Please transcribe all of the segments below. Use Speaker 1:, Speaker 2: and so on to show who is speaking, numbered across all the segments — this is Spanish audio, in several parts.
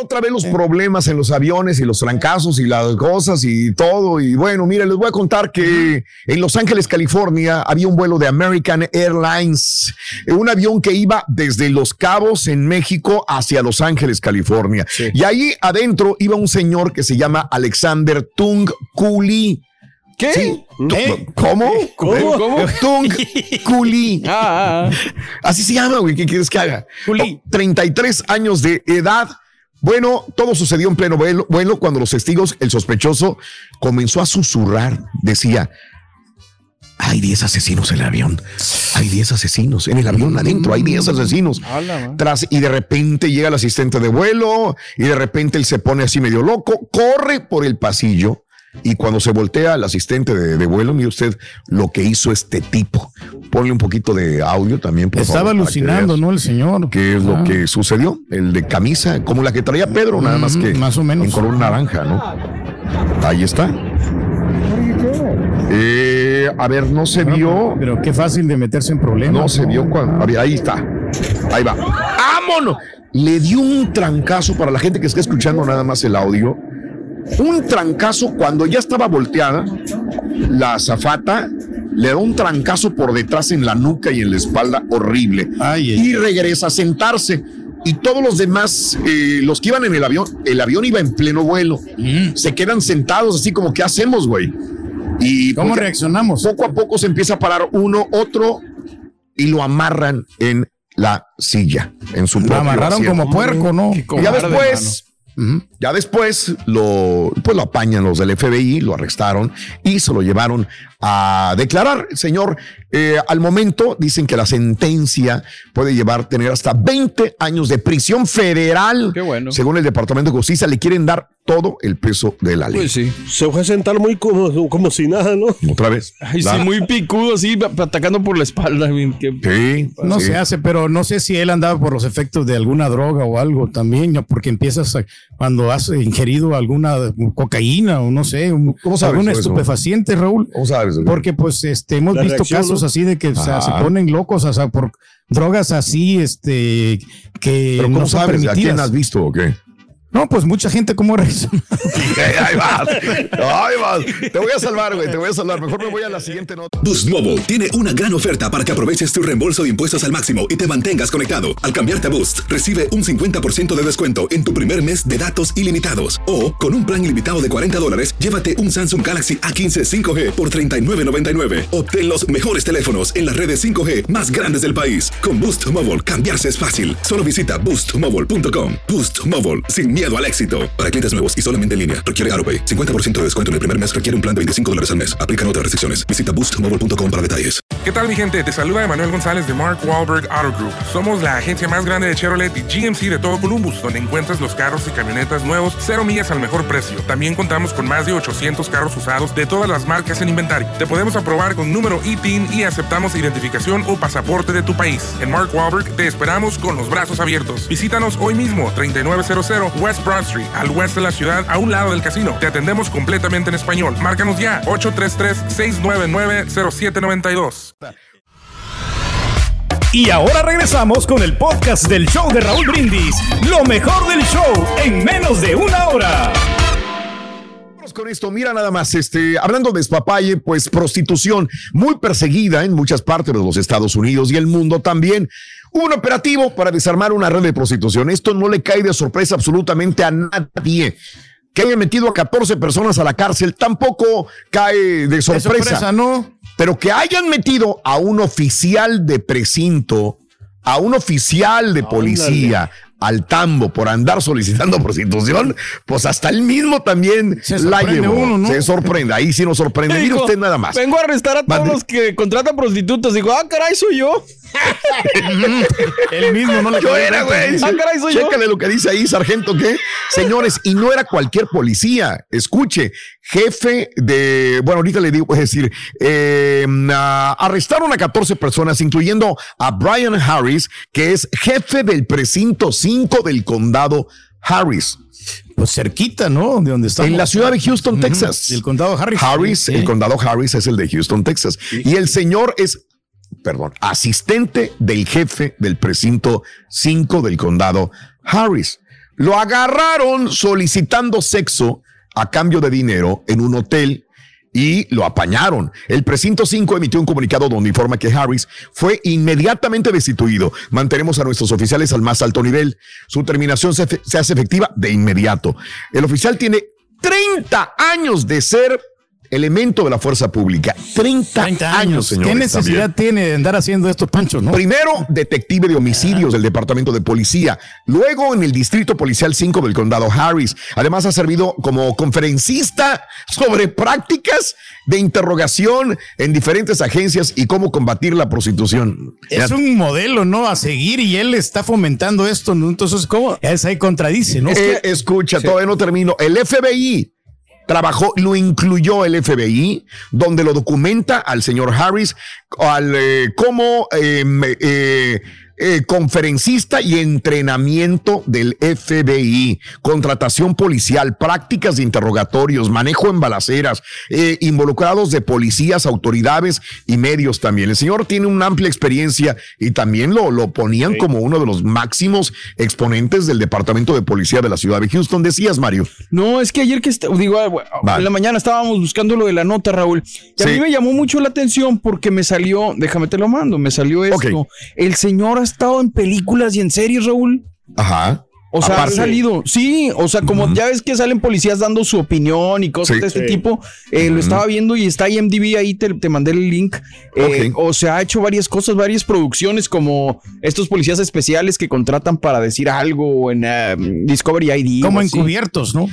Speaker 1: Otra vez los problemas en los aviones y los trancazos y las cosas y todo. Y bueno, mira, les voy a contar que en Los Ángeles, California, había un vuelo de American Airlines, un avión que iba desde Los Cabos en México hacia Los Ángeles, California. Y ahí adentro iba un señor que se llama Alexander Tung Kuli. ¿Qué?
Speaker 2: ¿Eh?
Speaker 1: ¿Cómo?
Speaker 2: ¿Cómo? ¿Cómo?
Speaker 1: Tung Kuli.
Speaker 2: Ah, ah,
Speaker 1: Así se llama, güey. ¿Qué quieres que haga? 33 años de edad. Bueno, todo sucedió en pleno vuelo, cuando los testigos, el sospechoso, comenzó a susurrar. Decía, hay 10 asesinos en el avión. Hay 10 asesinos en el avión adentro. Hay 10 asesinos. Tras, y de repente llega el asistente de vuelo y de repente él se pone así medio loco, corre por el pasillo y cuando se voltea el asistente de, de vuelo, mire usted lo que hizo este tipo. Ponle un poquito de audio también, por
Speaker 3: Estaba
Speaker 1: favor,
Speaker 3: alucinando, ¿no? El señor.
Speaker 1: ¿Qué es lo
Speaker 3: Ah.
Speaker 1: que sucedió? El de camisa, como la que traía Pedro, nada más que
Speaker 3: más o menos.
Speaker 1: en color naranja, ¿no? Ahí está. Eh, a ver, no se vio.
Speaker 3: Pero qué fácil de meterse en problemas.
Speaker 1: No se vio cuando. a ver, ahí está. Ahí va. ¡Vámonos! Le dio un trancazo para la gente que está escuchando nada más el audio. Un trancazo cuando ya estaba volteada. La azafata le da un trancazo por detrás en la nuca y en la espalda horrible. y regresa a sentarse. Y todos los demás, eh, los que iban en el avión, el avión iba en pleno vuelo. Se quedan sentados así como, ¿qué hacemos, güey? Y
Speaker 3: ¿Cómo
Speaker 1: pues,
Speaker 3: reaccionamos?
Speaker 1: Poco a poco se empieza a parar uno, otro, y lo amarran en la silla, en su
Speaker 3: Lo
Speaker 1: propio
Speaker 3: amarraron
Speaker 1: asiento.
Speaker 3: como puerco, ¿no?
Speaker 1: Y ya después, ya después lo, pues lo apañan los del FBI, lo arrestaron y se lo llevaron a declarar. Señor, eh, al momento dicen que la sentencia puede llevar, tener hasta 20 años de prisión federal.
Speaker 2: Qué bueno.
Speaker 1: Según el Departamento de Justicia, le quieren dar todo el peso de la ley.
Speaker 2: Pues sí. Se fue a sentar muy como, como si nada, ¿no?
Speaker 1: Otra vez.
Speaker 2: Ay, sí, muy picudo, así, atacando por la espalda. que-
Speaker 1: Sí.
Speaker 3: No
Speaker 1: sí.
Speaker 3: se hace, pero no sé si él andaba por los efectos de alguna droga o algo también, porque empiezas a- cuando has ingerido alguna cocaína o no sé, un-
Speaker 1: ¿Cómo sabes
Speaker 3: algún estupefaciente, Raúl.
Speaker 1: ¿Cómo sabes?
Speaker 3: Porque pues este hemos
Speaker 2: La
Speaker 3: visto
Speaker 2: reacción,
Speaker 3: así de que o sea, se ponen locos, o sea, por drogas así, este, que
Speaker 1: ¿Pero cómo
Speaker 3: no son
Speaker 1: sabes? ¿A quién has visto o qué?
Speaker 3: No, pues mucha gente como reacciona.
Speaker 1: ahí vas. Ahí vas. Te voy a salvar, güey. Te voy a salvar. Mejor me voy a la siguiente nota.
Speaker 4: Boost Mobile tiene una gran oferta para que aproveches tu reembolso de impuestos al máximo y te mantengas conectado. Al cambiarte a Boost, recibe un 50% de descuento en tu primer mes de datos ilimitados. O, con un plan ilimitado de 40 dólares, llévate un Samsung Galaxy A15 5G por $39.99. Obtén los mejores teléfonos en las redes 5G más grandes del país. Con Boost Mobile, cambiarse es fácil. Solo visita boostmobile.com. Boost Mobile, sin miedo al éxito. Para clientes nuevos y solamente en línea, requiere AroPay. 50% de descuento en el primer mes requiere un plan de 25 dólares al mes. Aplican otras restricciones. Visita boostmobile.com para detalles.
Speaker 5: ¿Qué tal mi gente? Te saluda Emanuel González de Mark Wahlberg Auto Group. Somos la agencia más grande de Chevrolet y GMC de todo Columbus, donde encuentras los carros y camionetas nuevos, cero millas al mejor precio. También contamos con más de 800 carros usados de todas las marcas en inventario. Te podemos aprobar con número ITIN y aceptamos identificación o pasaporte de tu país. En Mark Wahlberg te esperamos con los brazos abiertos. Visítanos hoy mismo, 3900 West Broad Street, al oeste de la ciudad, a un lado del casino. Te atendemos completamente en español. Márcanos ya, 833-699-0792.
Speaker 6: Y ahora regresamos con el podcast del show de Raúl Brindis. Lo mejor del show en menos de una hora.
Speaker 1: Con esto. Mira nada más, este, hablando de despapalle, pues prostitución muy perseguida en muchas partes de los Estados Unidos y el mundo también. Un operativo para desarmar una red de prostitución. Esto no le cae de sorpresa absolutamente a nadie. Que hayan metido a 14 personas a la cárcel tampoco cae de sorpresa. De sorpresa
Speaker 3: no.
Speaker 1: Pero que hayan metido a un oficial de precinto, a un oficial de policía, al tambo por andar solicitando prostitución, pues hasta él mismo también la llevó. Uno, ¿no? Se sorprende, ahí sí nos sorprende. Mire usted nada más.
Speaker 2: Vengo a arrestar a todos los que contratan prostitutas. Digo, ah, caray, soy yo.
Speaker 3: el mismo, no le
Speaker 1: Yo era, güey. Ah, caray, soy Chécale lo que dice ahí, sargento, ¿qué? Señores, y no era cualquier policía. Escuche, jefe de, bueno, ahorita le digo, es decir, eh, arrestaron a 14 personas, incluyendo a Brian Harris, que es jefe del precinto 5 del condado Harris.
Speaker 3: Pues cerquita, ¿no? De donde está.
Speaker 1: En la ciudad de Houston, Texas.
Speaker 3: El condado Harris.
Speaker 1: Harris, el condado Harris es el de Houston, Texas. Y el señor es, perdón, asistente del jefe del precinto 5 del condado Harris. Lo agarraron solicitando sexo a cambio de dinero en un hotel y lo apañaron. El precinto 5 emitió un comunicado donde informa que Harris fue inmediatamente destituido. Mantenemos a nuestros oficiales al más alto nivel. Su terminación se, se hace efectiva de inmediato. El oficial tiene 30 años de ser elemento de la fuerza pública. 30, años, señor.
Speaker 3: ¿Qué necesidad tiene de andar haciendo esto, Pancho? ¿no?
Speaker 1: Primero, detective de homicidios del Departamento de Policía. Luego, en el Distrito Policial 5 del Condado Harris. Además, ha servido como conferencista sobre prácticas de interrogación en diferentes agencias y cómo combatir la prostitución.
Speaker 3: Es un modelo, ¿no? A seguir y él está fomentando esto, ¿no? Entonces, ¿cómo? Es ahí contradice, ¿no?
Speaker 1: Eh, escucha, todavía no termino. El FBI trabajó, lo incluyó el FBI, donde lo documenta al señor Harris al, eh, como em, eh, eh, conferencista y entrenamiento del FBI, contratación policial, prácticas de interrogatorios, manejo en balaceras, eh, involucrados de policías, autoridades y medios también. El señor tiene una amplia experiencia y también lo, lo ponían como uno de los máximos exponentes del Departamento de Policía de la ciudad de Houston. Decías, Mario.
Speaker 2: No, es que ayer que, digo, ah, en la mañana estábamos buscando lo de la nota, Raúl, y a mí me llamó mucho la atención porque me salió, déjame te lo mando, me salió esto. El señor estado en películas y en series, Raúl.
Speaker 1: Ajá.
Speaker 2: O sea, ha salido, sí, o sea, como ya ves que salen policías dando su opinión y cosas de este tipo, eh, lo estaba viendo y está IMDb ahí, te, te mandé el link. Eh, o sea, ha hecho varias cosas, varias producciones, como estos policías especiales que contratan para decir algo en um, Discovery ID.
Speaker 3: Como encubiertos, ¿no?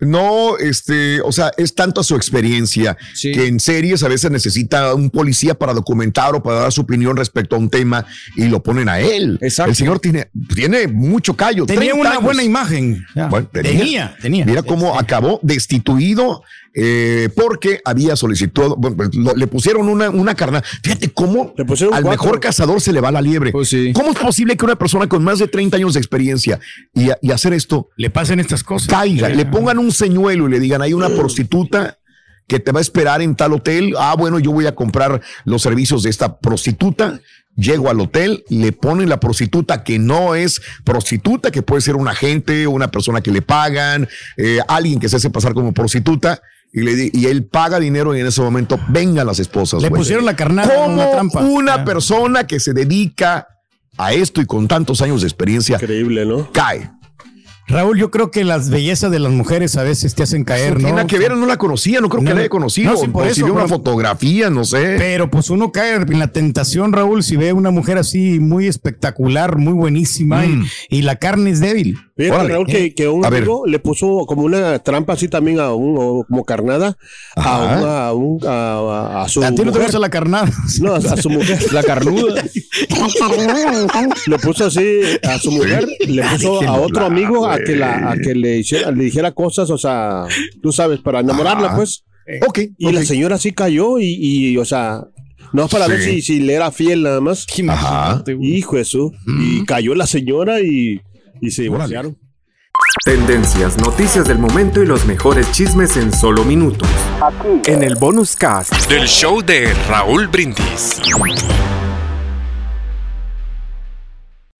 Speaker 1: No, este, o sea, es tanto su experiencia que en series a veces necesita un policía para documentar o para dar su opinión respecto a un tema y lo ponen a él. Exacto. El señor tiene, tiene mucho callo
Speaker 3: una buena imagen. tenía, tenía,
Speaker 1: Mira cómo acabó destituido eh, porque había solicitado, pues, le pusieron una, una carnada. Fíjate cómo al mejor cazador se le va la liebre. Pues ¿Cómo es posible que una persona con más de 30 años de experiencia y, hacer esto
Speaker 3: le pasen estas cosas?
Speaker 1: Caiga, le pongan un señuelo y le digan, hay una prostituta que te va a esperar en tal hotel. Ah, bueno, yo voy a comprar los servicios de esta prostituta Llego al hotel, le ponen la prostituta que no es prostituta, que puede ser un agente, una persona que le pagan, eh, alguien que se hace pasar como prostituta. Y, le, y él paga dinero y en ese momento vengan las esposas.
Speaker 3: Le pusieron la carnada
Speaker 1: como una trampa. Una ah. persona que se dedica a esto y con tantos años de experiencia.
Speaker 2: Increíble, ¿no?
Speaker 1: Cae.
Speaker 3: Raúl, yo creo que las bellezas de las mujeres a veces te hacen caer, ¿no?
Speaker 1: Tiene que ver, no la conocía, no creo que la haya conocido. No, por si una fotografía, no sé.
Speaker 3: Pero pues uno cae en la tentación, Raúl, si ve una mujer así muy espectacular, muy buenísima y, mm. y, la carne es débil.
Speaker 2: Fíjate, Raúl, que, que, un amigo le puso como una trampa así también a un, como carnada, a, un, a, a, su
Speaker 3: ¿A ti no te gusta la carnada?
Speaker 2: No, a, su mujer.
Speaker 3: la carnuda.
Speaker 2: le puso así a su mujer, le puso a otro amigo a que, la, a que le, hiciera, le dijera cosas, o sea, tú sabes, para enamorarla, pues.
Speaker 1: Ok.
Speaker 2: Y la señora sí cayó y, y o sea, no para ver si, si le era fiel nada más.
Speaker 1: Ajá.
Speaker 2: Hijo eso. Y cayó la señora y y se divorciaron.
Speaker 7: Tendencias, noticias del momento y los mejores chismes en solo minutos. Aquí. En el bonus cast del show de Raúl Brindis.